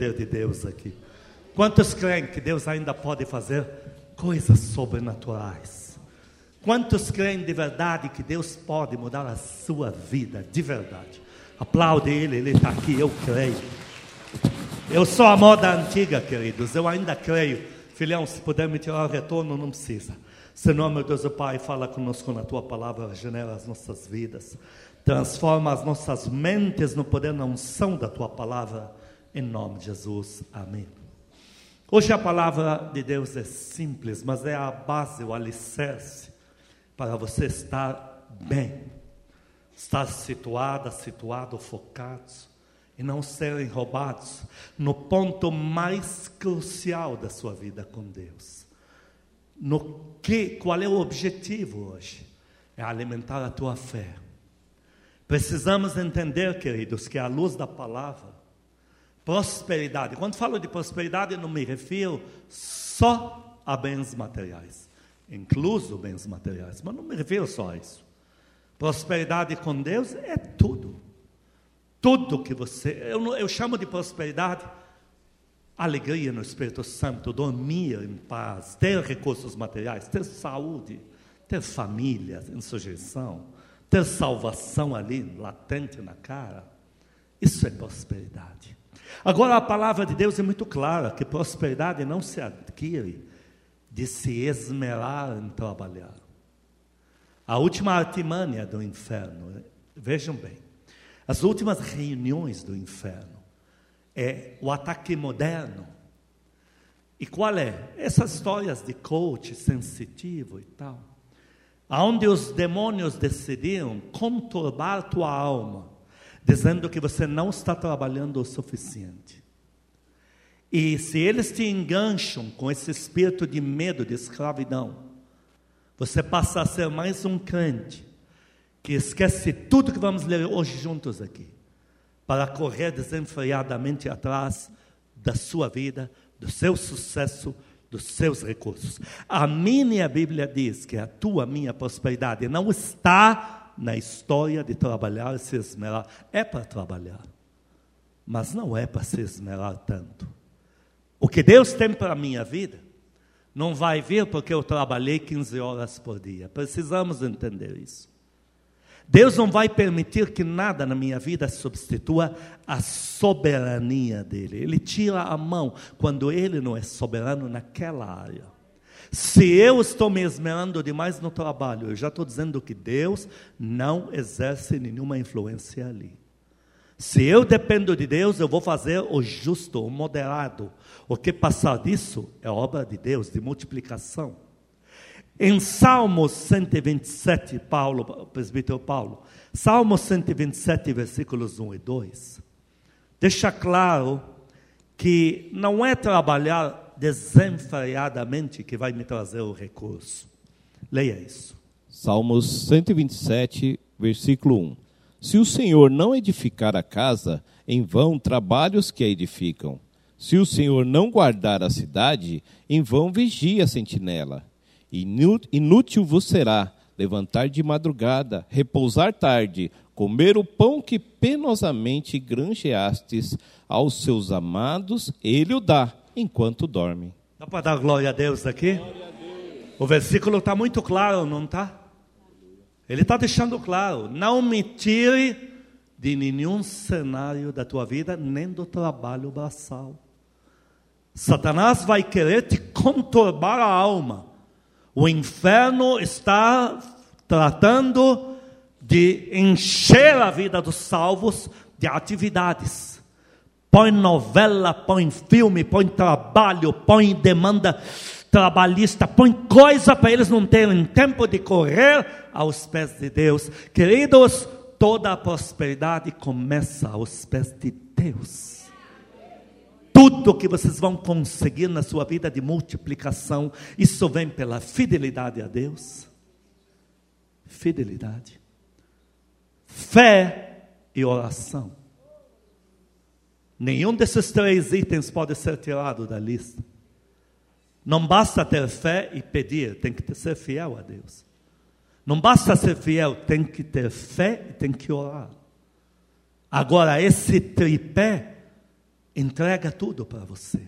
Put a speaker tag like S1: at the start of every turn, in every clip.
S1: de Deus aqui. Quantos creem que Deus ainda pode fazer coisas sobrenaturais? Quantos creem de verdade que Deus pode mudar a sua vida, de verdade? Aplaude Ele, Ele está aqui, eu creio. Eu sou a moda antiga, queridos, eu ainda creio. Filhão, se puder me tirar o retorno, não precisa. Senhor, meu Deus, o Pai, fala conosco na Tua palavra, regenera as nossas vidas, transforma as nossas mentes no poder, na unção da Tua palavra em nome de Jesus, amém. Hoje a palavra de Deus é simples, mas é a base, o alicerce para você estar bem, estar situada, situado, focados e não serem roubados no ponto mais crucial da sua vida com Deus. No que, qual é o objetivo hoje? É alimentar a tua fé. Precisamos entender, queridos, que à luz da palavra prosperidade. Quando falo de prosperidade, não me refiro só a bens materiais, incluso bens materiais, mas não me refiro só a isso. Prosperidade com Deus é tudo. Tudo que você. Eu, eu chamo de prosperidade alegria no Espírito Santo, dormir em paz, ter recursos materiais, ter saúde, ter família em sujeição, ter salvação ali, latente na cara. Isso é prosperidade. Agora a palavra de Deus é muito clara que prosperidade não se adquire de se esmerar em trabalhar. A última artimanha do inferno, vejam bem, as últimas reuniões do inferno é o ataque moderno. E qual é? Essas histórias de coach sensitivo e tal, aonde os demônios decidiram conturbar tua alma dizendo que você não está trabalhando o suficiente. E se eles te engancham com esse espírito de medo, de escravidão, você passa a ser mais um crente que esquece tudo que vamos ler hoje juntos aqui, para correr desenfreadamente atrás da sua vida, do seu sucesso, dos seus recursos. A minha Bíblia diz que a tua, minha prosperidade não está na história de trabalhar se esmerar. É para trabalhar, mas não é para se esmerar tanto. O que Deus tem para a minha vida não vai vir porque eu trabalhei 15 horas por dia. Precisamos entender isso. Deus não vai permitir que nada na minha vida substitua a soberania dele. Ele tira a mão quando ele não é soberano naquela área. Se eu estou me esmerando demais no trabalho, eu já estou dizendo que Deus não exerce nenhuma influência ali. Se eu dependo de Deus, eu vou fazer o justo, o moderado. O que passar disso é obra de Deus, de multiplicação. Em Salmos 127, Paulo, presbítero Paulo, Salmos 127, versículos 1 e 2, deixa claro que não é trabalhar desenfreadamente que vai me trazer o recurso. Leia isso.
S2: Salmos 127, versículo 1. Se o Senhor não edificar a casa, em vão trabalhos que a edificam. Se o Senhor não guardar a cidade, em vão vigia a sentinela. Inútil vos será levantar de madrugada, repousar tarde, comer o pão que penosamente granjeastes aos seus amados, ele o dá enquanto dorme.
S1: Dá para dar glória a Deus aqui? O versículo está muito claro, não está? Ele está deixando claro: não me tire de nenhum cenário da tua vida, nem do trabalho braçal. Satanás vai querer te conturbar a alma. O inferno está tratando de encher a vida dos salvos de atividades põe novela, põe filme, põe trabalho, põe demanda trabalhista, põe coisa para eles não terem tempo de correr aos pés de Deus. Queridos, toda a prosperidade começa aos pés de Deus. Tudo que vocês vão conseguir na sua vida de multiplicação, isso vem pela fidelidade a Deus. Fidelidade. Fé e oração. Nenhum desses três itens pode ser tirado da lista. Não basta ter fé e pedir, tem que ser fiel a Deus. Não basta ser fiel, tem que ter fé e tem que orar. Agora, esse tripé, Entrega tudo para você.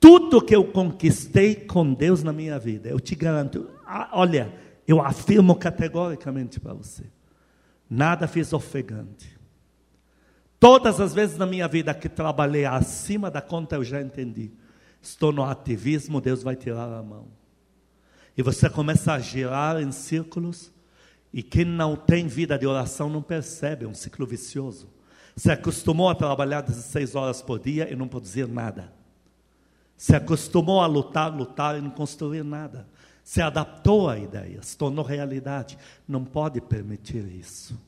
S1: Tudo que eu conquistei com Deus na minha vida, eu te garanto. Olha, eu afirmo categoricamente para você: nada fiz ofegante. Todas as vezes na minha vida que trabalhei acima da conta, eu já entendi. Estou no ativismo, Deus vai tirar a mão. E você começa a girar em círculos, e quem não tem vida de oração não percebe, é um ciclo vicioso. Se acostumou a trabalhar 16 horas por dia e não produzir nada. Se acostumou a lutar, lutar e não construir nada. Se adaptou à ideia, se tornou realidade. Não pode permitir isso.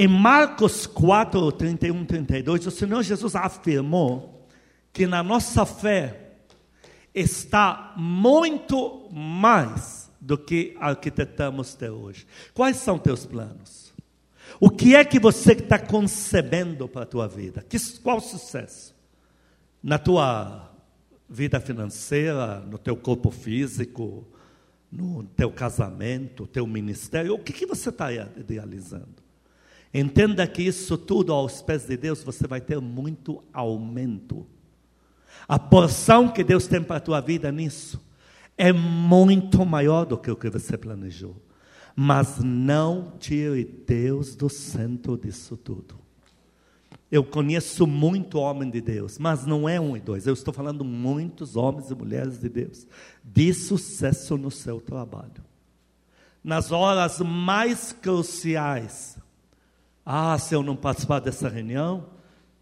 S1: Em Marcos 4, 31, 32, o Senhor Jesus afirmou que na nossa fé está muito mais do que arquitetamos até hoje. Quais são teus planos? O que é que você está concebendo para a tua vida? Que, qual sucesso? Na tua vida financeira, no teu corpo físico, no teu casamento, teu ministério, o que, que você está idealizando? Entenda que isso tudo aos pés de Deus você vai ter muito aumento. A porção que Deus tem para a tua vida nisso é muito maior do que o que você planejou. Mas não tire Deus do centro disso tudo. Eu conheço muito homem de Deus, mas não é um e dois. Eu estou falando muitos homens e mulheres de Deus de sucesso no seu trabalho. Nas horas mais cruciais, ah, se eu não participar dessa reunião,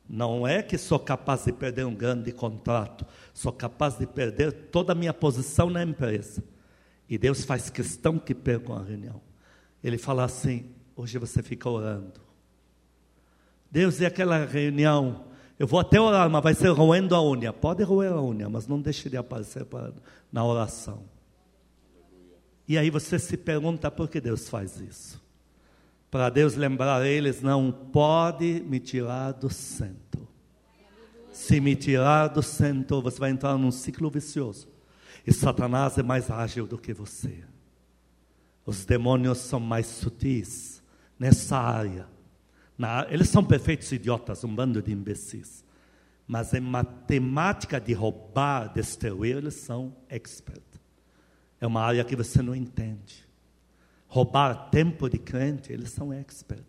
S1: não é que sou capaz de perder um grande contrato, sou capaz de perder toda a minha posição na empresa. E Deus faz questão que percam a reunião. Ele fala assim: hoje você fica orando. Deus, e aquela reunião? Eu vou até orar, mas vai ser roendo a unha. Pode roer a unha, mas não deixe de aparecer na oração. E aí você se pergunta por que Deus faz isso para Deus lembrar eles: não pode me tirar do centro. Se me tirar do centro, você vai entrar num ciclo vicioso. E Satanás é mais ágil do que você. Os demônios são mais sutis nessa área. Na, eles são perfeitos idiotas, um bando de imbecis. Mas em matemática de roubar, destruir, eles são experts. É uma área que você não entende roubar tempo de crente, eles são experts.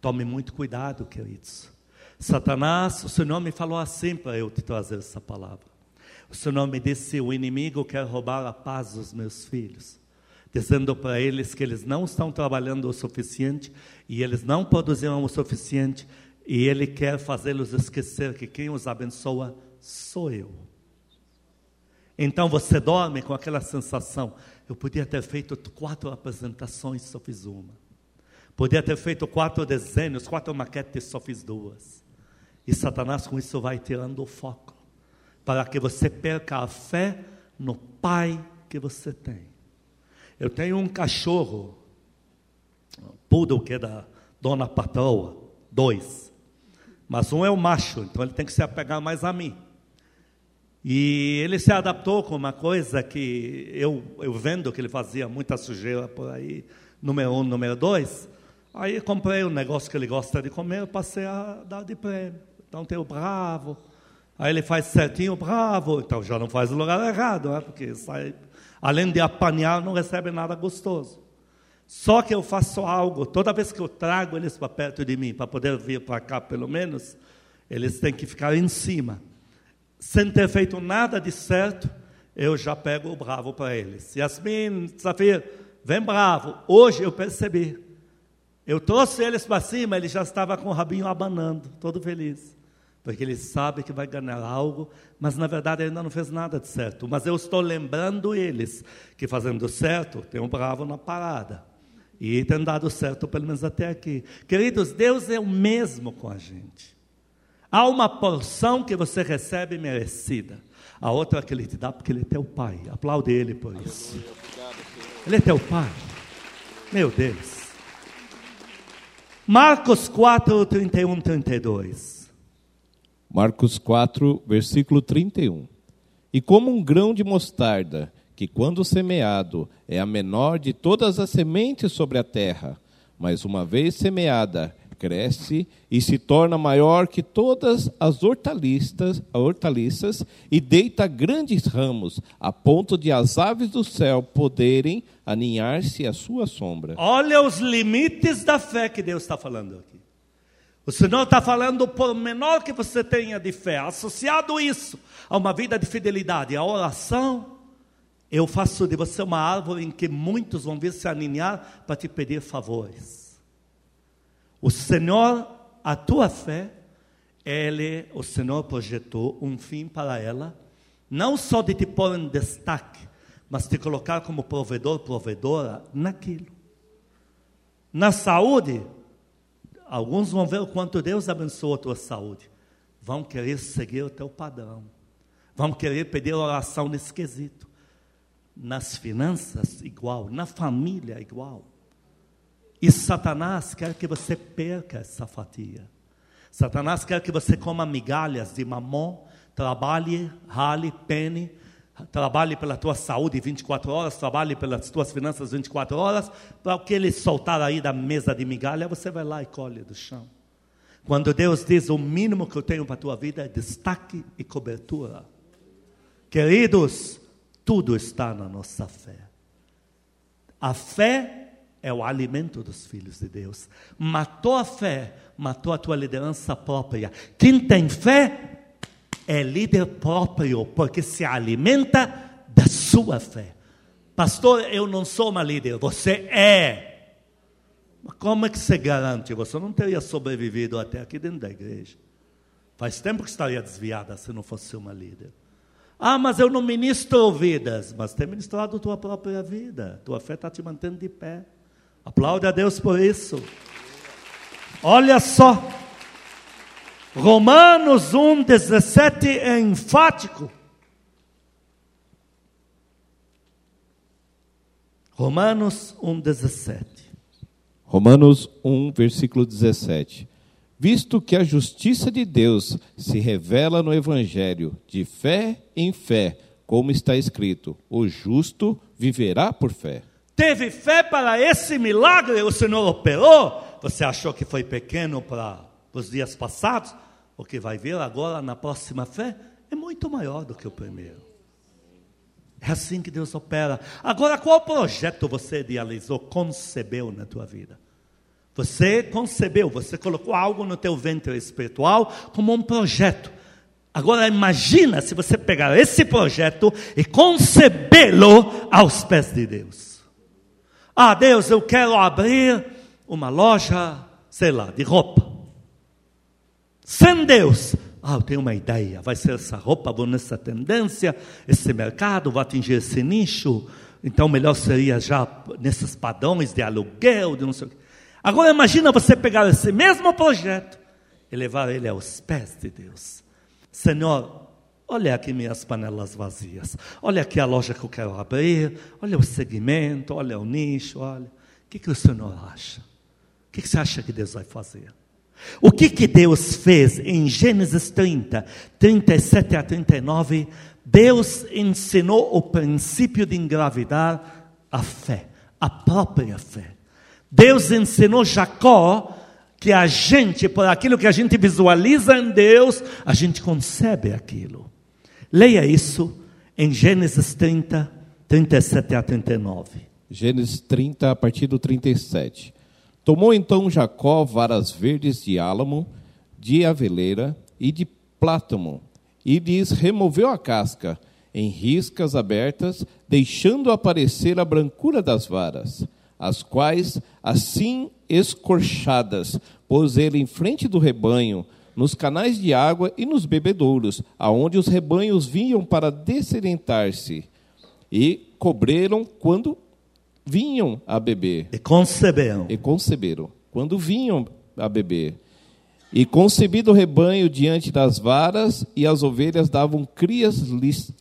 S1: Tome muito cuidado, queridos. Satanás, o Senhor me falou assim para eu te trazer essa palavra. O Senhor me disse: o inimigo quer roubar a paz dos meus filhos, dizendo para eles que eles não estão trabalhando o suficiente e eles não produziram o suficiente, e ele quer fazê-los esquecer que quem os abençoa sou eu. Então você dorme com aquela sensação: eu podia ter feito quatro apresentações, só fiz uma. Podia ter feito quatro desenhos, quatro maquetes, só fiz duas. E Satanás com isso vai tirando o foco, para que você perca a fé no Pai que você tem. Eu tenho um cachorro, poodle que é da dona patroa, dois. Mas um é o macho, então ele tem que se apegar mais a mim. E ele se adaptou com uma coisa que eu, eu vendo que ele fazia muita sujeira por aí, número um, número dois. Aí comprei um negócio que ele gosta de comer, passei a dar de prêmio. Então tem o bravo. Aí ele faz certinho o bravo, então já não faz o lugar errado, né? porque sai, além de apanhar, não recebe nada gostoso. Só que eu faço algo, toda vez que eu trago eles para perto de mim, para poder vir para cá pelo menos, eles têm que ficar em cima sem ter feito nada de certo, eu já pego o bravo para eles. Yasmin, Safir, vem bravo. Hoje eu percebi. Eu trouxe eles para cima, ele já estava com o rabinho abanando, todo feliz. Porque ele sabe que vai ganhar algo, mas na verdade ainda não fez nada de certo. Mas eu estou lembrando eles que fazendo certo, tem um bravo na parada. E tem dado certo pelo menos até aqui. Queridos, Deus é o mesmo com a gente. Há uma porção que você recebe merecida. A outra é que ele te dá porque ele é teu pai. Aplaude ele por isso. Ele é teu pai. Meu Deus. Marcos 4, 31, 32.
S2: Marcos 4, versículo 31. E como um grão de mostarda, que quando semeado é a menor de todas as sementes sobre a terra, mas uma vez semeada cresce e se torna maior que todas as hortaliças, hortaliças e deita grandes ramos, a ponto de as aves do céu poderem aninhar-se à sua sombra.
S1: Olha os limites da fé que Deus está falando aqui. O Senhor está falando por menor que você tenha de fé, associado isso a uma vida de fidelidade, a oração, eu faço de você uma árvore em que muitos vão vir se aninhar para te pedir favores. O Senhor, a tua fé, ele, o Senhor projetou um fim para ela, não só de te pôr em destaque, mas te colocar como provedor, provedora naquilo. Na saúde, Alguns vão ver o quanto Deus abençoa a tua saúde. Vão querer seguir o teu padrão. Vão querer pedir oração nesse quesito. Nas finanças, igual. Na família, igual. E Satanás quer que você perca essa fatia. Satanás quer que você coma migalhas de mamon, trabalhe, rale, pene, Trabalhe pela tua saúde 24 horas, trabalhe pelas tuas finanças 24 horas, para o que ele soltar aí da mesa de migalha, você vai lá e colhe do chão. Quando Deus diz o mínimo que eu tenho para a tua vida é destaque e cobertura. Queridos, tudo está na nossa fé. A fé é o alimento dos filhos de Deus. Matou a fé, matou a tua liderança própria. Quem tem fé é líder próprio, porque se alimenta da sua fé. Pastor, eu não sou uma líder, você é. Mas como é que você garante? Você não teria sobrevivido até aqui dentro da igreja. Faz tempo que estaria desviada se não fosse uma líder. Ah, mas eu não ministro vidas. Mas tem ministrado tua própria vida. Tua fé está te mantendo de pé. Aplaude a Deus por isso. Olha só. Romanos 1, 17 é enfático. Romanos 1, 17.
S2: Romanos 1, versículo 17. Visto que a justiça de Deus se revela no Evangelho, de fé em fé, como está escrito: o justo viverá por fé.
S1: Teve fé para esse milagre, o Senhor operou. Você achou que foi pequeno para os dias passados, o que vai ver agora na próxima fé é muito maior do que o primeiro. É assim que Deus opera. Agora, qual projeto você idealizou, concebeu na tua vida? Você concebeu, você colocou algo no teu ventre espiritual como um projeto. Agora imagina se você pegar esse projeto e concebê-lo aos pés de Deus. Ah, Deus, eu quero abrir uma loja, sei lá, de roupa. Sem Deus, ah, eu tenho uma ideia, vai ser essa roupa, vou nessa tendência, esse mercado, vou atingir esse nicho, então melhor seria já nesses padrões de aluguel, de não sei o quê. Agora imagina você pegar esse mesmo projeto e levar ele aos pés de Deus. Senhor, olha aqui minhas panelas vazias, olha aqui a loja que eu quero abrir, olha o segmento, olha o nicho, olha. O que, que o Senhor acha? O que, que você acha que Deus vai fazer? O que, que Deus fez em Gênesis 30, 37 a 39? Deus ensinou o princípio de engravidar a fé, a própria fé. Deus ensinou Jacó que a gente, por aquilo que a gente visualiza em Deus, a gente concebe aquilo. Leia isso em Gênesis 30, 37 a 39.
S2: Gênesis 30, a partir do 37. Tomou então Jacó varas verdes de álamo, de aveleira e de plátano, e lhes removeu a casca em riscas abertas, deixando aparecer a brancura das varas, as quais, assim escorchadas, pôs ele em frente do rebanho, nos canais de água e nos bebedouros, aonde os rebanhos vinham para dessedentar-se, e cobriram quando vinham a beber.
S1: E conceberam.
S2: E conceberam. Quando vinham a beber. E concebido o rebanho diante das varas, e as ovelhas davam crias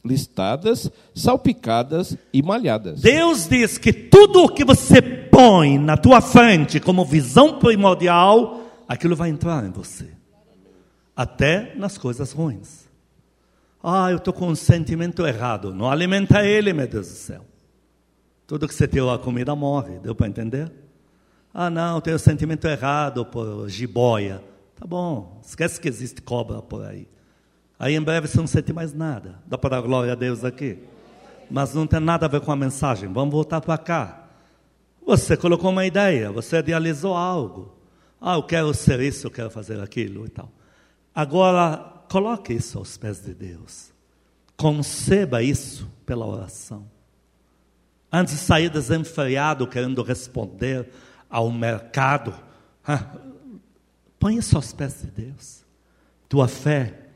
S2: listadas, salpicadas e malhadas.
S1: Deus diz que tudo o que você põe na tua frente como visão primordial, aquilo vai entrar em você. Até nas coisas ruins. Ah, eu estou com um sentimento errado. Não alimenta ele, meu Deus do céu. Tudo que você tirou a comida morre, deu para entender? Ah, não, tenho sentimento errado por jiboia. Tá bom, esquece que existe cobra por aí. Aí em breve você não sente mais nada. Dá para dar glória a Deus aqui? Mas não tem nada a ver com a mensagem. Vamos voltar para cá. Você colocou uma ideia, você idealizou algo. Ah, eu quero ser isso, eu quero fazer aquilo e tal. Agora, coloque isso aos pés de Deus. Conceba isso pela oração. Antes de sair desenfreado querendo responder ao mercado, ah, põe isso aos pés de Deus. Tua fé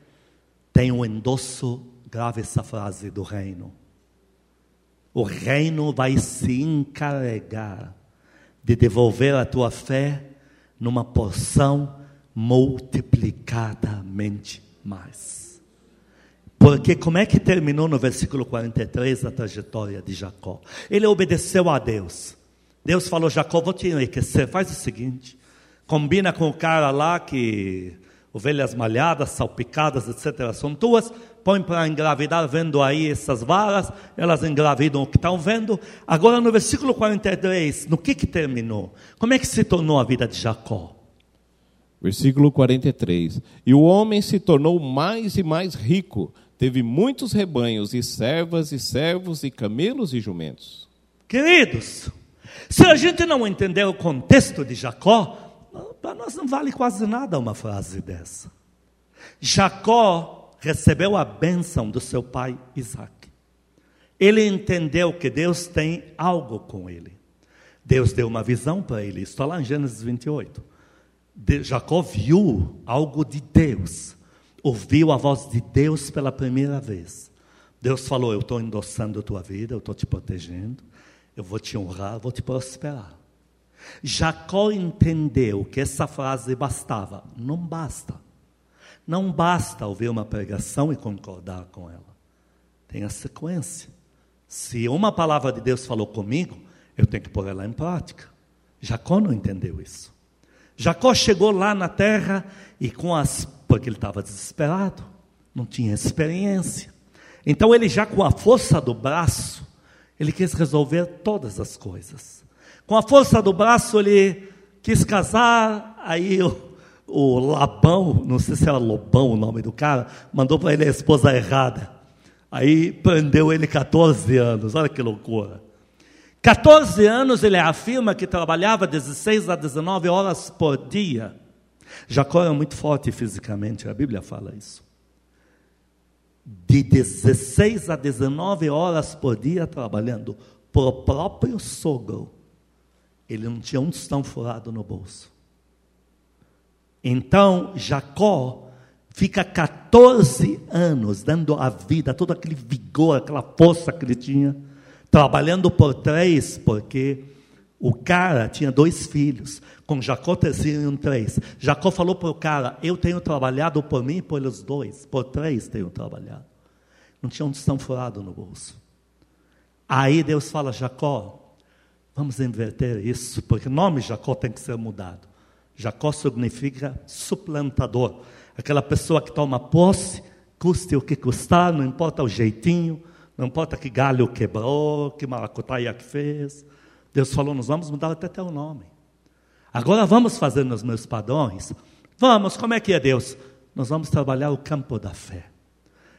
S1: tem um endosso, grave essa frase do reino. O reino vai se encarregar de devolver a tua fé numa porção multiplicadamente mais. Porque como é que terminou no versículo 43 a trajetória de Jacó? Ele obedeceu a Deus. Deus falou: Jacó, vou te enriquecer. Faz o seguinte: combina com o cara lá que ovelhas malhadas, salpicadas, etc., são tuas, põe para engravidar, vendo aí essas varas, elas engravidam o que estão vendo. Agora, no versículo 43, no que, que terminou? Como é que se tornou a vida de Jacó?
S2: Versículo 43: E o homem se tornou mais e mais rico, teve muitos rebanhos, e servas, e servos, e camelos e jumentos.
S1: Queridos, se a gente não entender o contexto de Jacó, para nós não vale quase nada uma frase dessa. Jacó recebeu a bênção do seu pai Isaac. Ele entendeu que Deus tem algo com ele. Deus deu uma visão para ele, está lá em Gênesis 28. Jacó viu algo de Deus, ouviu a voz de Deus pela primeira vez. Deus falou: Eu estou endossando a tua vida, eu estou te protegendo, eu vou te honrar, vou te prosperar. Jacó entendeu que essa frase bastava. Não basta. Não basta ouvir uma pregação e concordar com ela. Tem a sequência. Se uma palavra de Deus falou comigo, eu tenho que pôr ela em prática. Jacó não entendeu isso. Jacó chegou lá na terra e com as. porque ele estava desesperado, não tinha experiência. Então ele já com a força do braço, ele quis resolver todas as coisas. Com a força do braço, ele quis casar, aí o, o Labão, não sei se era Lobão o nome do cara, mandou para ele a esposa errada. Aí prendeu ele 14 anos, olha que loucura. 14 anos ele afirma que trabalhava 16 a 19 horas por dia. Jacó era muito forte fisicamente, a Bíblia fala isso. De 16 a 19 horas por dia trabalhando, por próprio sogro. Ele não tinha um tostão furado no bolso. Então, Jacó fica 14 anos dando a vida, todo aquele vigor, aquela força que ele tinha, trabalhando por três, porque o cara tinha dois filhos, com Jacó terceiro três. Jacó falou para o cara: Eu tenho trabalhado por mim e pelos dois, por três tenho trabalhado. Não tinha um tostão furado no bolso. Aí Deus fala: Jacó, Vamos inverter isso, porque o nome Jacó tem que ser mudado. Jacó significa suplantador, aquela pessoa que toma posse, custe o que custar, não importa o jeitinho, não importa que galho quebrou, que maracutaia que fez. Deus falou: nós vamos mudar até teu nome. Agora vamos fazer nos meus padrões. Vamos, como é que é Deus? Nós vamos trabalhar o campo da fé.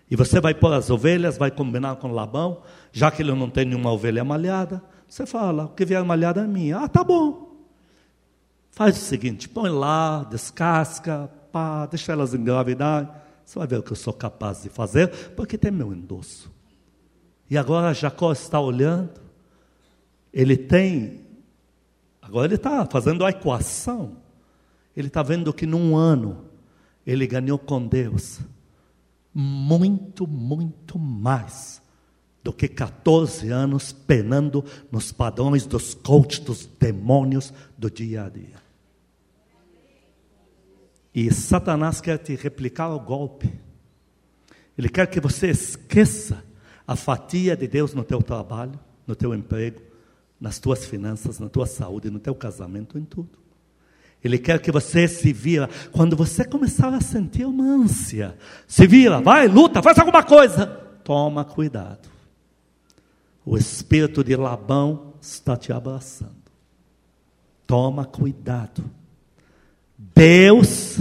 S1: E você vai pôr as ovelhas, vai combinar com Labão, já que ele não tem nenhuma ovelha malhada. Você fala, o que vier malhada é minha. Ah, tá bom. Faz o seguinte, põe lá, descasca, pá, deixa elas engravidar. Você vai ver o que eu sou capaz de fazer, porque tem meu endosso. E agora Jacó está olhando, ele tem, agora ele está fazendo a equação. Ele está vendo que num ano ele ganhou com Deus muito, muito mais do que 14 anos penando nos padrões dos coaches dos demônios do dia a dia. E Satanás quer te replicar o golpe. Ele quer que você esqueça a fatia de Deus no teu trabalho, no teu emprego, nas tuas finanças, na tua saúde, no teu casamento, em tudo. Ele quer que você se vira. Quando você começar a sentir uma ânsia, se vira, vai, luta, faz alguma coisa. Toma cuidado. O espírito de Labão está te abraçando. Toma cuidado. Deus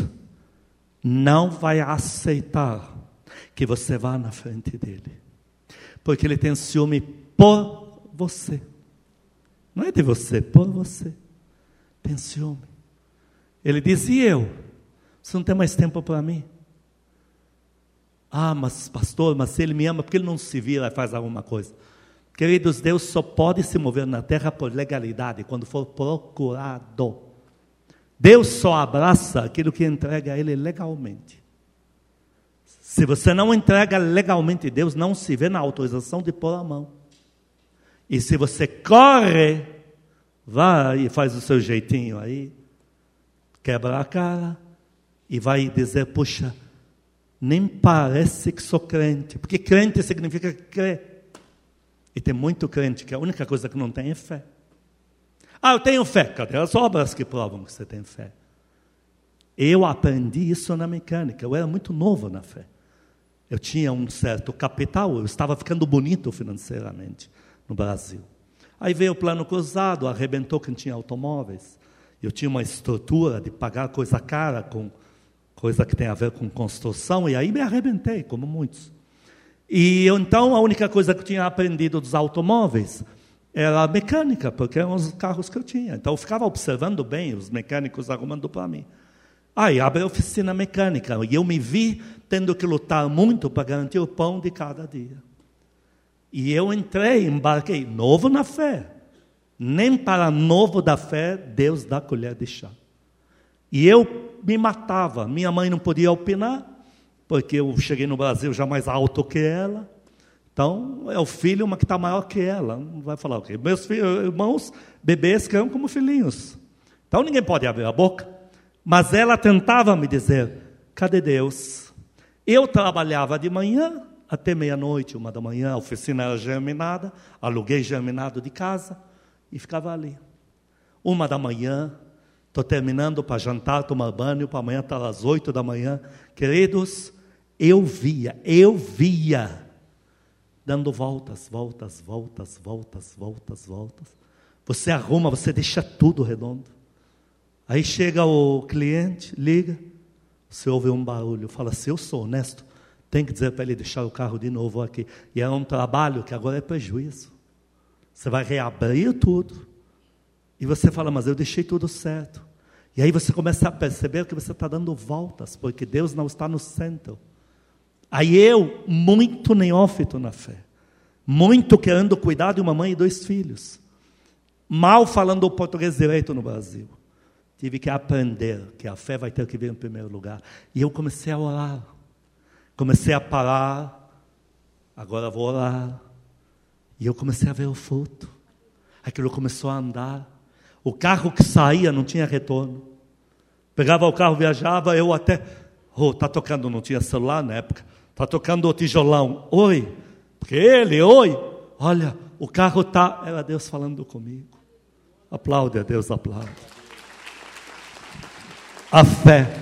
S1: não vai aceitar que você vá na frente dele, porque ele tem ciúme por você. Não é de você, por você. Tem ciúme. Ele diz: e eu? Você não tem mais tempo para mim? Ah, mas pastor, mas se ele me ama, porque ele não se vira e faz alguma coisa? Queridos, Deus só pode se mover na terra por legalidade, quando for procurado. Deus só abraça aquilo que entrega a Ele legalmente. Se você não entrega legalmente, Deus não se vê na autorização de pôr a mão. E se você corre, vai e faz o seu jeitinho aí, quebra a cara e vai dizer: Puxa, nem parece que sou crente, porque crente significa crer. E tem muito crente que a única coisa que não tem é fé. Ah, eu tenho fé. Cadê as obras que provam que você tem fé? Eu aprendi isso na mecânica. Eu era muito novo na fé. Eu tinha um certo capital, eu estava ficando bonito financeiramente no Brasil. Aí veio o plano cruzado, arrebentou quem tinha automóveis. Eu tinha uma estrutura de pagar coisa cara com coisa que tem a ver com construção, e aí me arrebentei, como muitos. E eu, então a única coisa que eu tinha aprendido dos automóveis era a mecânica, porque eram os carros que eu tinha. Então eu ficava observando bem os mecânicos arrumando para mim. Aí abre a oficina mecânica e eu me vi tendo que lutar muito para garantir o pão de cada dia. E eu entrei, embarquei, novo na fé. Nem para novo da fé Deus dá colher de chá. E eu me matava. Minha mãe não podia opinar, porque eu cheguei no Brasil já mais alto que ela. Então, é o filho, uma que está maior que ela. Não vai falar o quê? Meus filhos, irmãos, bebês criam como filhinhos. Então, ninguém pode abrir a boca. Mas ela tentava me dizer: cadê Deus? Eu trabalhava de manhã até meia-noite, uma da manhã, a oficina era germinada, aluguei germinado de casa e ficava ali. Uma da manhã, estou terminando para jantar, tomar banho, para amanhã estar às oito da manhã. Queridos, eu via, eu via, dando voltas, voltas, voltas, voltas, voltas, voltas. Você arruma, você deixa tudo redondo. Aí chega o cliente, liga, você ouve um barulho, fala assim: Eu sou honesto, tem que dizer para ele deixar o carro de novo aqui. E é um trabalho que agora é prejuízo. Você vai reabrir tudo. E você fala, mas eu deixei tudo certo. E aí você começa a perceber que você está dando voltas, porque Deus não está no centro. Aí eu, muito neófito na fé, muito querendo cuidar de uma mãe e dois filhos, mal falando o português direito no Brasil, tive que aprender que a fé vai ter que vir em primeiro lugar. E eu comecei a orar, comecei a parar, agora vou orar. E eu comecei a ver o fruto. Aquilo começou a andar. O carro que saía não tinha retorno. Pegava o carro, viajava, eu até. Oh, tá tocando, não tinha celular na época. Tá tocando o tijolão. Oi. Porque ele, oi. Olha, o carro tá. Era Deus falando comigo. Aplaude a Deus, aplaude. A fé.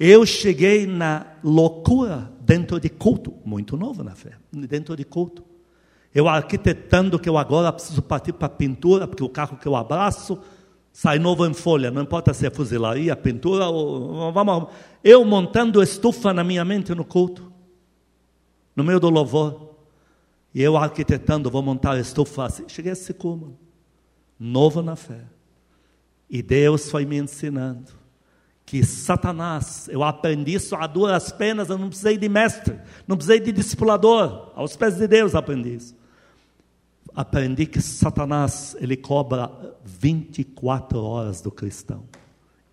S1: Eu cheguei na loucura dentro de culto, muito novo na fé, dentro de culto. Eu arquitetando que eu agora preciso partir para pintura, porque o carro que eu abraço sai novo em folha, não importa se é fuzilaria, pintura ou vamos, eu montando estufa na minha mente no culto, no meio do louvor, e eu arquitetando, vou montar a estufa assim, cheguei a esse cúmulo, novo na fé, e Deus foi me ensinando que Satanás, eu aprendi isso a duras penas, eu não precisei de mestre, não precisei de discipulador, aos pés de Deus aprendi isso aprendi que Satanás ele cobra 24 horas do cristão,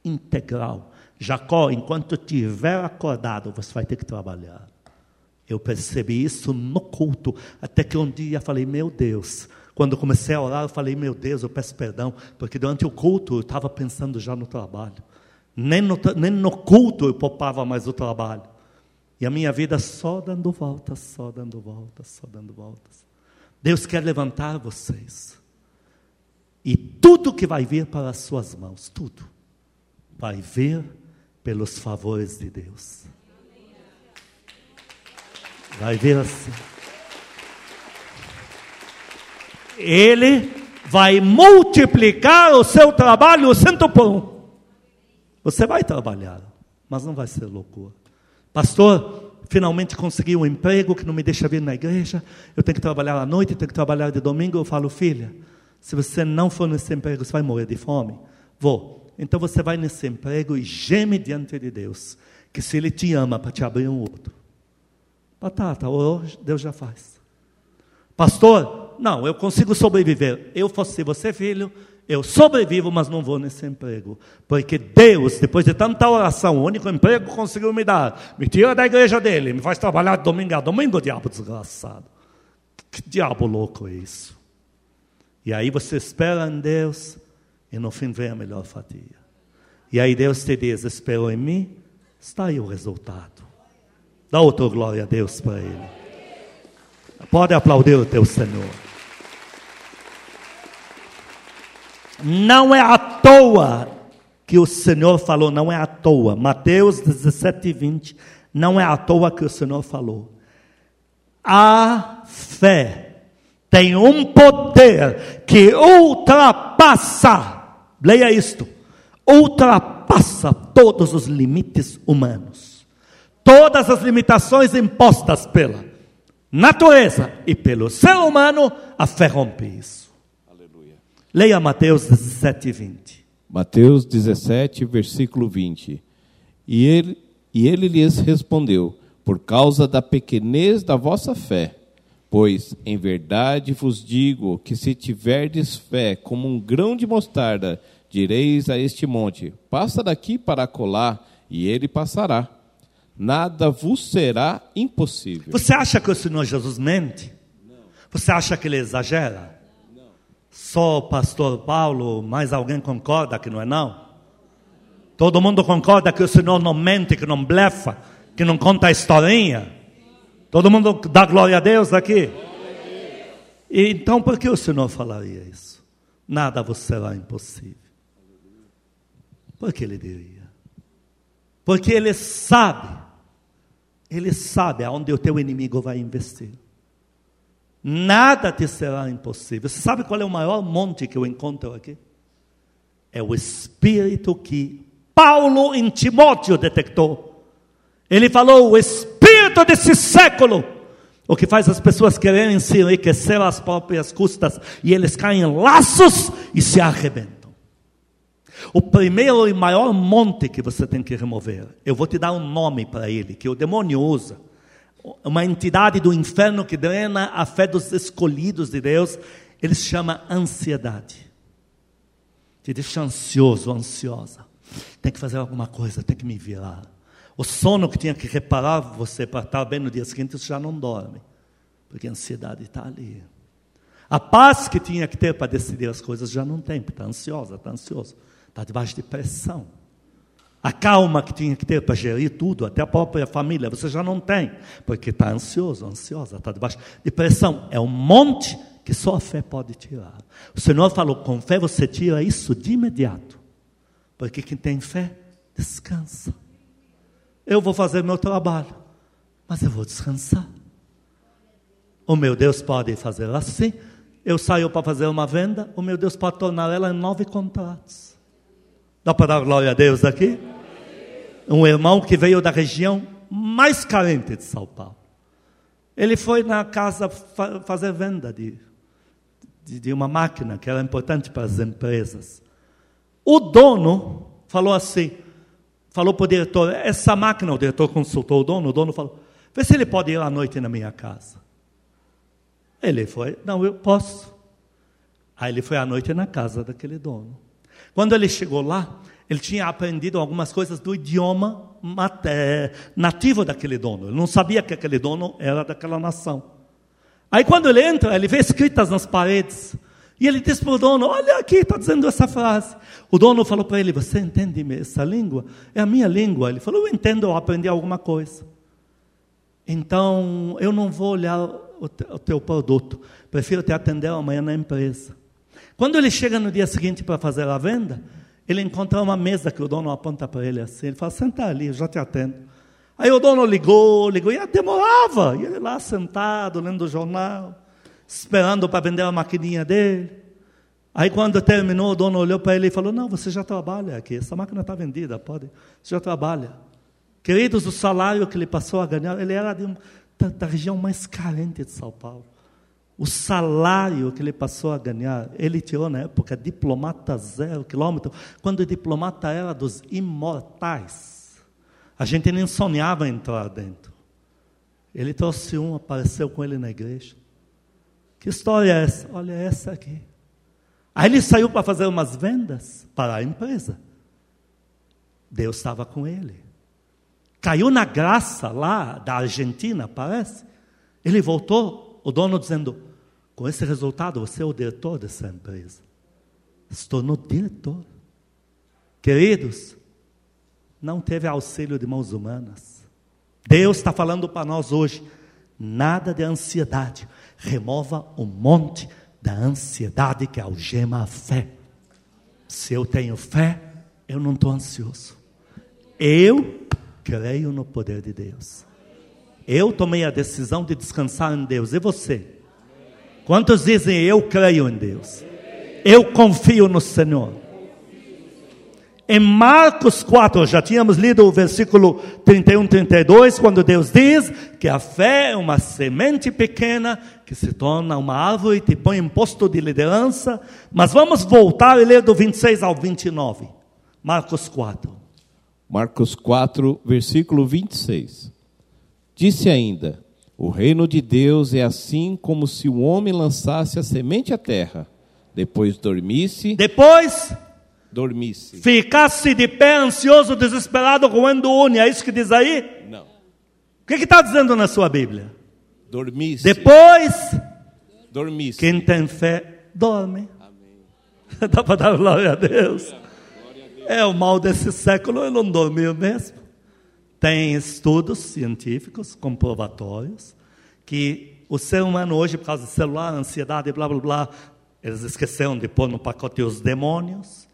S1: integral. Jacó, enquanto estiver acordado, você vai ter que trabalhar. Eu percebi isso no culto, até que um dia falei, meu Deus, quando comecei a orar, eu falei, meu Deus, eu peço perdão, porque durante o culto eu estava pensando já no trabalho. Nem no, nem no culto eu poupava mais o trabalho. E a minha vida só dando voltas, só dando voltas, só dando voltas. Deus quer levantar vocês. E tudo que vai vir para as suas mãos, tudo, vai vir pelos favores de Deus. Vai vir assim. Ele vai multiplicar o seu trabalho cento por um. Você vai trabalhar, mas não vai ser loucura. Pastor, finalmente consegui um emprego que não me deixa vir na igreja. Eu tenho que trabalhar à noite, tenho que trabalhar de domingo. Eu falo, filha, se você não for nesse emprego, você vai morrer de fome. Vou. Então você vai nesse emprego e geme diante de Deus, que se Ele te ama para te abrir um outro. Batata, hoje Deus já faz. Pastor, não, eu consigo sobreviver. Eu fosse você, filho, eu sobrevivo, mas não vou nesse emprego. Porque Deus, depois de tanta oração, o único emprego que conseguiu me dar, me tira da igreja dele, me faz trabalhar domingo a domingo, diabo desgraçado. Que diabo louco é isso? E aí você espera em Deus e no fim vem a melhor fatia. E aí Deus te diz: esperou em mim, está aí o resultado. Dá outra glória a Deus para Ele. Pode aplaudir o teu Senhor. Não é à toa que o Senhor falou, não é à toa. Mateus 17, 20. Não é à toa que o Senhor falou. A fé tem um poder que ultrapassa, leia isto, ultrapassa todos os limites humanos. Todas as limitações impostas pela natureza e pelo ser humano, a fé rompe isso. Leia Mateus 17, 20.
S2: Mateus 17, versículo 20. E ele, e ele lhes respondeu: Por causa da pequenez da vossa fé. Pois, em verdade vos digo que se tiverdes fé como um grão de mostarda, direis a este monte: Passa daqui para colar, e ele passará. Nada vos será impossível.
S1: Você acha que o Senhor Jesus mente? Não. Você acha que ele exagera? Só o pastor Paulo, mais alguém concorda que não é não? Todo mundo concorda que o Senhor não mente, que não blefa, que não conta historinha? Todo mundo dá glória a Deus aqui? E, então por que o Senhor falaria isso? Nada vos será impossível. Por que ele diria? Porque ele sabe, ele sabe aonde o teu inimigo vai investir. Nada te será impossível. Você sabe qual é o maior monte que eu encontro aqui? É o Espírito que Paulo em Timóteo detectou. Ele falou: o Espírito desse século, o que faz as pessoas quererem se enriquecer às próprias custas, e eles caem em laços e se arrebentam. O primeiro e maior monte que você tem que remover, eu vou te dar um nome para ele, que o demônio usa uma entidade do inferno que drena a fé dos escolhidos de Deus, ele se chama ansiedade. Te deixa ansioso, ansiosa. Tem que fazer alguma coisa, tem que me virar. O sono que tinha que reparar você para estar bem no dia seguinte, você já não dorme. Porque a ansiedade está ali. A paz que tinha que ter para decidir as coisas já não tem, porque está ansiosa, está ansioso. Está debaixo de pressão. A calma que tinha que ter para gerir tudo, até a própria família, você já não tem, porque está ansioso, ansiosa, está debaixo de pressão. É um monte que só a fé pode tirar. O Senhor falou: com fé você tira isso de imediato, porque quem tem fé descansa. Eu vou fazer meu trabalho, mas eu vou descansar. O meu Deus pode fazer assim. Eu saio para fazer uma venda, o meu Deus pode tornar ela em nove contratos. Dá para dar glória a Deus aqui? Um irmão que veio da região mais carente de São Paulo. Ele foi na casa fa fazer venda de, de, de uma máquina que era importante para as empresas. O dono falou assim, falou para o diretor, essa máquina, o diretor consultou o dono, o dono falou, vê se ele pode ir à noite na minha casa. Ele foi, não, eu posso. Aí ele foi à noite na casa daquele dono. Quando ele chegou lá, ele tinha aprendido algumas coisas do idioma nativo daquele dono. Ele não sabia que aquele dono era daquela nação. Aí quando ele entra, ele vê escritas nas paredes. E ele diz para o dono: Olha aqui, está dizendo essa frase. O dono falou para ele: Você entende essa língua? É a minha língua. Ele falou: Eu entendo, eu aprendi alguma coisa. Então, eu não vou olhar o teu produto. Prefiro te atender amanhã na empresa. Quando ele chega no dia seguinte para fazer a venda, ele encontra uma mesa que o dono aponta para ele assim. Ele fala: Senta ali, eu já te atendo. Aí o dono ligou, ligou, e demorava. E ele lá sentado, lendo o jornal, esperando para vender a maquininha dele. Aí quando terminou, o dono olhou para ele e falou: Não, você já trabalha aqui, essa máquina está vendida, pode, você já trabalha. Queridos, o salário que ele passou a ganhar, ele era um, da, da região mais carente de São Paulo. O salário que ele passou a ganhar, ele tirou na época diplomata zero quilômetro, quando o diplomata era dos imortais. A gente nem sonhava entrar dentro. Ele trouxe um, apareceu com ele na igreja. Que história é essa? Olha essa aqui. Aí ele saiu para fazer umas vendas para a empresa. Deus estava com ele. Caiu na graça lá da Argentina, parece. Ele voltou, o dono dizendo: com esse resultado, você é o diretor dessa empresa. Se tornou diretor. Queridos, não teve auxílio de mãos humanas. Deus está falando para nós hoje: nada de ansiedade. Remova o monte da ansiedade que algema a fé. Se eu tenho fé, eu não estou ansioso. Eu creio no poder de Deus. Eu tomei a decisão de descansar em Deus. E você? Quantos dizem eu creio em Deus? Eu confio no Senhor. Em Marcos 4, já tínhamos lido o versículo 31, 32, quando Deus diz que a fé é uma semente pequena que se torna uma árvore e te põe em posto de liderança. Mas vamos voltar e ler do 26 ao 29. Marcos 4.
S2: Marcos 4, versículo 26. Disse ainda: O reino de Deus é assim como se o homem lançasse a semente à terra, depois dormisse.
S1: Depois
S2: dormisse.
S1: Ficasse de pé, ansioso, desesperado, roendo unha. É isso que diz aí?
S2: Não.
S1: O que está dizendo na sua Bíblia?
S2: Dormisse.
S1: Depois,
S2: dormisse.
S1: Quem tem fé, dorme. Amém. Dá para dar glória a Deus. É o mal desse século, ele não dormiu mesmo. Tem estudos científicos comprobatórios que o ser humano hoje, por causa do celular, ansiedade, blá blá blá, eles esqueceram de pôr no pacote os demônios.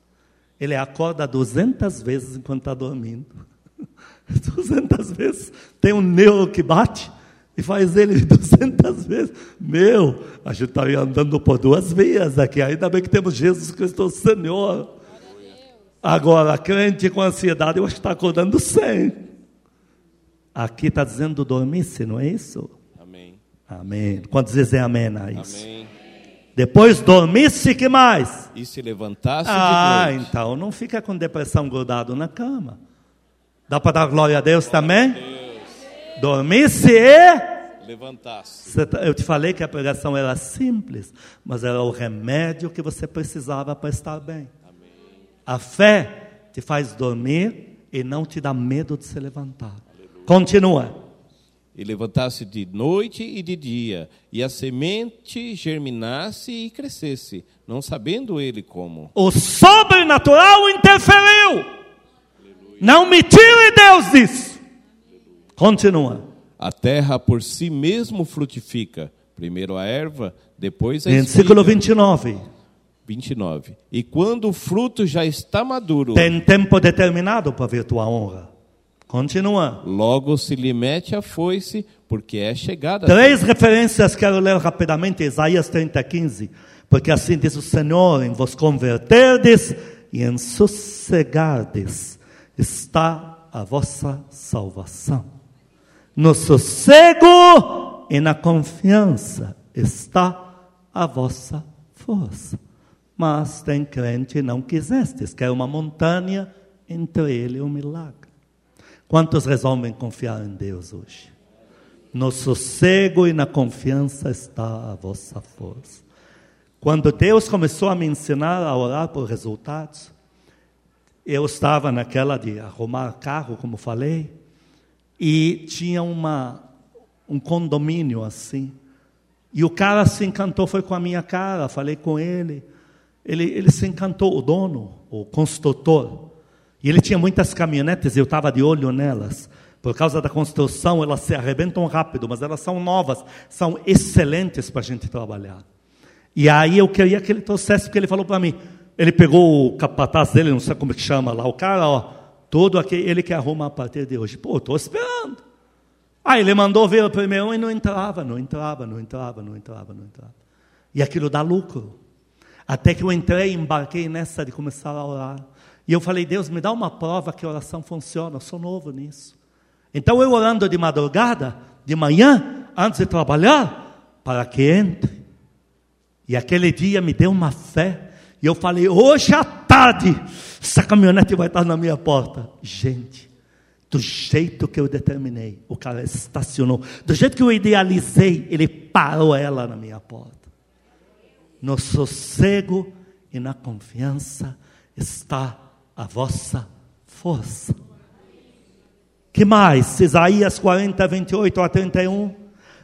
S1: Ele acorda 200 vezes enquanto está dormindo. 200 vezes. Tem um neuro que bate e faz ele 200 vezes. Meu, a gente está andando por duas vias aqui. Ainda bem que temos Jesus Cristo Senhor. Agora, crente com ansiedade, eu acho que está acordando 100. Aqui está dizendo dormir-se, não é isso?
S2: Amém.
S1: Amém. Quantos dizem amém a isso?
S2: Amém.
S1: Depois dormisse, que mais?
S2: E se levantasse
S1: Ah, então não fica com depressão grudado na cama. Dá para dar glória a Deus glória também? A Deus. Dormisse e
S2: levantasse.
S1: Tá, eu te falei que a pregação era simples, mas era o remédio que você precisava para estar bem.
S2: Amém.
S1: A fé te faz dormir e não te dá medo de se levantar. Continua
S2: e levantasse de noite e de dia, e a semente germinasse e crescesse, não sabendo ele como.
S1: O sobrenatural interferiu. Aleluia. Não me tire Deus disso. Aleluia. Continua.
S2: A terra por si mesmo frutifica, primeiro a erva, depois a
S1: Versículo 29.
S2: 29. E quando o fruto já está maduro,
S1: tem tempo determinado para ver tua honra. Continua.
S2: Logo se lhe mete a foice, porque é chegada.
S1: Três referências quero ler rapidamente, Isaías 30, 15. Porque assim diz o Senhor: em vos converterdes e em sossegardes está a vossa salvação. No sossego e na confiança está a vossa força. Mas tem crente não quisestes, quer uma montanha, entre ele um milagre. Quantos resolvem confiar em Deus hoje? No sossego e na confiança está a vossa força. Quando Deus começou a me ensinar a orar por resultados, eu estava naquela de arrumar carro, como falei, e tinha uma, um condomínio assim. E o cara se encantou, foi com a minha cara, falei com ele. Ele, ele se encantou, o dono, o construtor. E ele tinha muitas caminhonetes, eu estava de olho nelas. Por causa da construção, elas se arrebentam rápido, mas elas são novas, são excelentes para a gente trabalhar. E aí eu queria que ele trouxesse, porque ele falou para mim, ele pegou o capataz dele, não sei como é que chama lá, o cara, ó, todo aqui, ele que arruma a partir de hoje. Pô, estou esperando. Aí ele mandou ver o primeiro e não entrava, não entrava, não entrava, não entrava, não entrava. E aquilo dá lucro. Até que eu entrei, embarquei nessa de começar a orar. E eu falei, Deus, me dá uma prova que a oração funciona, eu sou novo nisso. Então eu orando de madrugada, de manhã, antes de trabalhar, para que entre. E aquele dia me deu uma fé. E eu falei, hoje à tarde, essa caminhonete vai estar na minha porta. Gente, do jeito que eu determinei, o cara estacionou. Do jeito que eu idealizei, ele parou ela na minha porta. No sossego e na confiança está a vossa força. Que mais? Isaías 40, 28 a 31.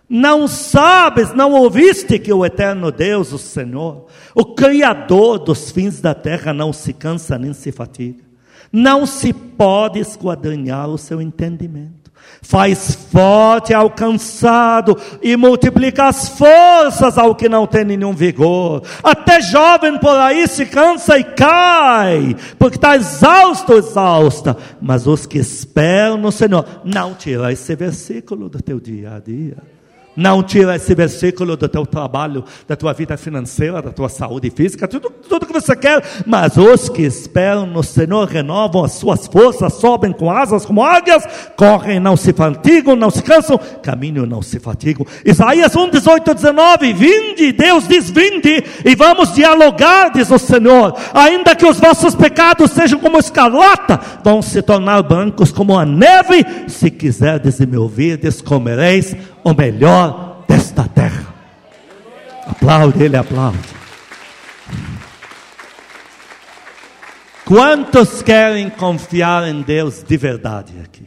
S1: Não sabes, não ouviste que o eterno Deus, o Senhor, o Criador dos fins da terra, não se cansa nem se fatiga não se pode esquadrinhar o seu entendimento. Faz forte ao cansado e multiplica as forças ao que não tem nenhum vigor. Até jovem por aí se cansa e cai, porque está exausto, exausta. Mas os que esperam no Senhor, não tira esse versículo do teu dia a dia. Não tira esse versículo do teu trabalho, da tua vida financeira, da tua saúde física, tudo, tudo que você quer. Mas os que esperam no Senhor renovam as suas forças, sobem com asas como águias, correm, não se fatigam, não se cansam, caminham, não se fatigam. Isaías 1, 18, 19: Vinde, Deus diz: Vinde, e vamos dialogar, diz o Senhor. Ainda que os vossos pecados sejam como escarlata, vão se tornar brancos como a neve. Se quiserdes e me ouvirdes, comereis o melhor desta terra. Aplaude, ele aplaude. Quantos querem confiar em Deus de verdade aqui?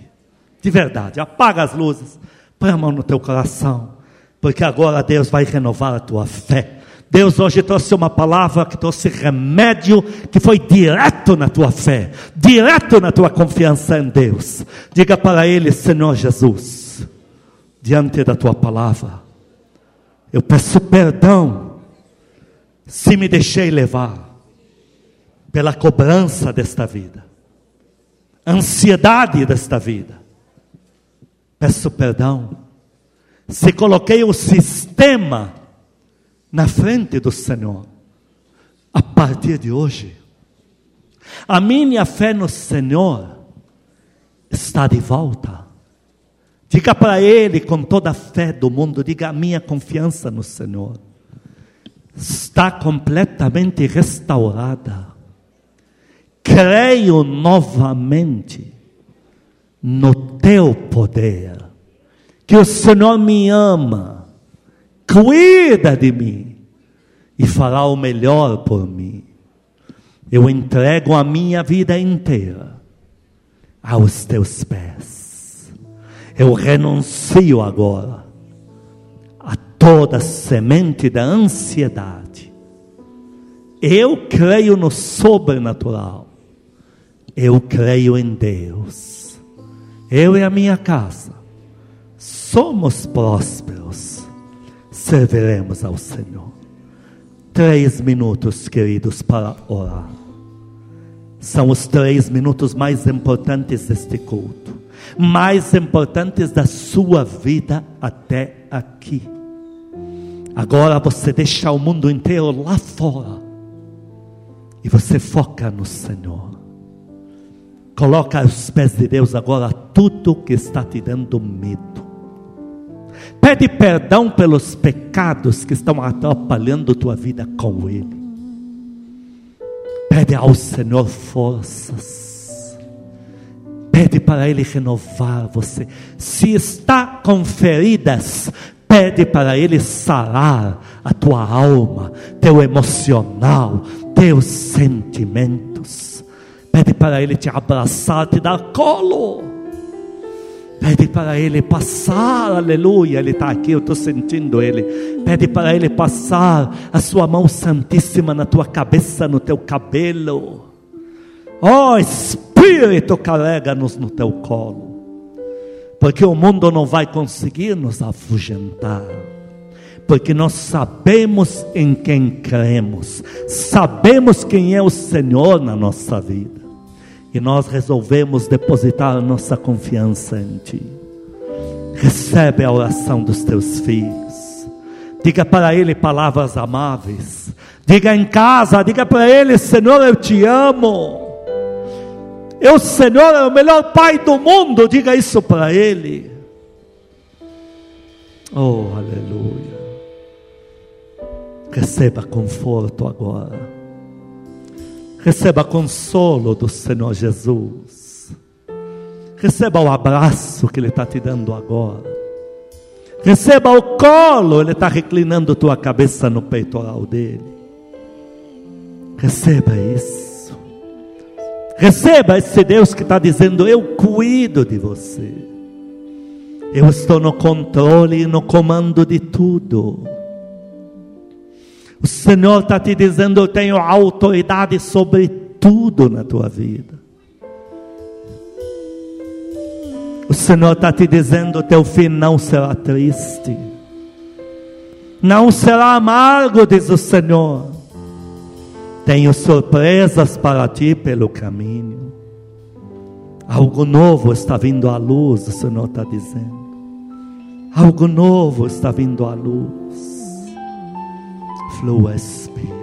S1: De verdade. Apaga as luzes, põe a mão no teu coração, porque agora Deus vai renovar a tua fé. Deus hoje trouxe uma palavra que trouxe remédio, que foi direto na tua fé, direto na tua confiança em Deus. Diga para Ele, Senhor Jesus, diante da tua palavra. Eu peço perdão se me deixei levar pela cobrança desta vida, ansiedade desta vida. Peço perdão se coloquei o sistema na frente do Senhor. A partir de hoje, a minha fé no Senhor está de volta. Diga para Ele com toda a fé do mundo, diga a minha confiança no Senhor. Está completamente restaurada. Creio novamente no teu poder. Que o Senhor me ama, cuida de mim e fará o melhor por mim. Eu entrego a minha vida inteira aos teus pés eu renuncio agora a toda semente da ansiedade. Eu creio no sobrenatural. Eu creio em Deus. Eu e a minha casa somos prósperos. Serviremos ao Senhor. Três minutos, queridos, para orar. São os três minutos mais importantes deste culto mais importantes da sua vida até aqui. Agora você deixa o mundo inteiro lá fora e você foca no Senhor. Coloca aos pés de Deus agora tudo que está te dando medo. Pede perdão pelos pecados que estão atrapalhando tua vida com Ele. Pede ao Senhor forças Pede para Ele renovar você. Se está com feridas, pede para Ele sarar a tua alma, teu emocional, teus sentimentos. Pede para Ele te abraçar, te dar colo. Pede para Ele passar, aleluia. Ele está aqui, eu estou sentindo Ele. Pede para Ele passar a Sua mão santíssima na tua cabeça, no teu cabelo. Oh, Espírito Espírito, carrega-nos no teu colo, porque o mundo não vai conseguir nos afugentar, porque nós sabemos em quem cremos, sabemos quem é o Senhor na nossa vida, e nós resolvemos depositar a nossa confiança em Ti. Recebe a oração dos teus filhos, diga para Ele palavras amáveis Diga em casa, diga para ele: Senhor, eu te amo. Eu, Senhor, é o melhor pai do mundo. Diga isso para ele. Oh, aleluia. Receba conforto agora. Receba consolo do Senhor Jesus. Receba o abraço que Ele está te dando agora. Receba o colo, Ele está reclinando tua cabeça no peitoral dele. Receba isso. Receba esse Deus que está dizendo: Eu cuido de você. Eu estou no controle e no comando de tudo. O Senhor está te dizendo: Eu tenho autoridade sobre tudo na tua vida. O Senhor está te dizendo: Teu fim não será triste, não será amargo, diz o Senhor. Tenho surpresas para ti pelo caminho. Algo novo está vindo à luz, o Senhor está dizendo. Algo novo está vindo à luz. Flua, Espírito.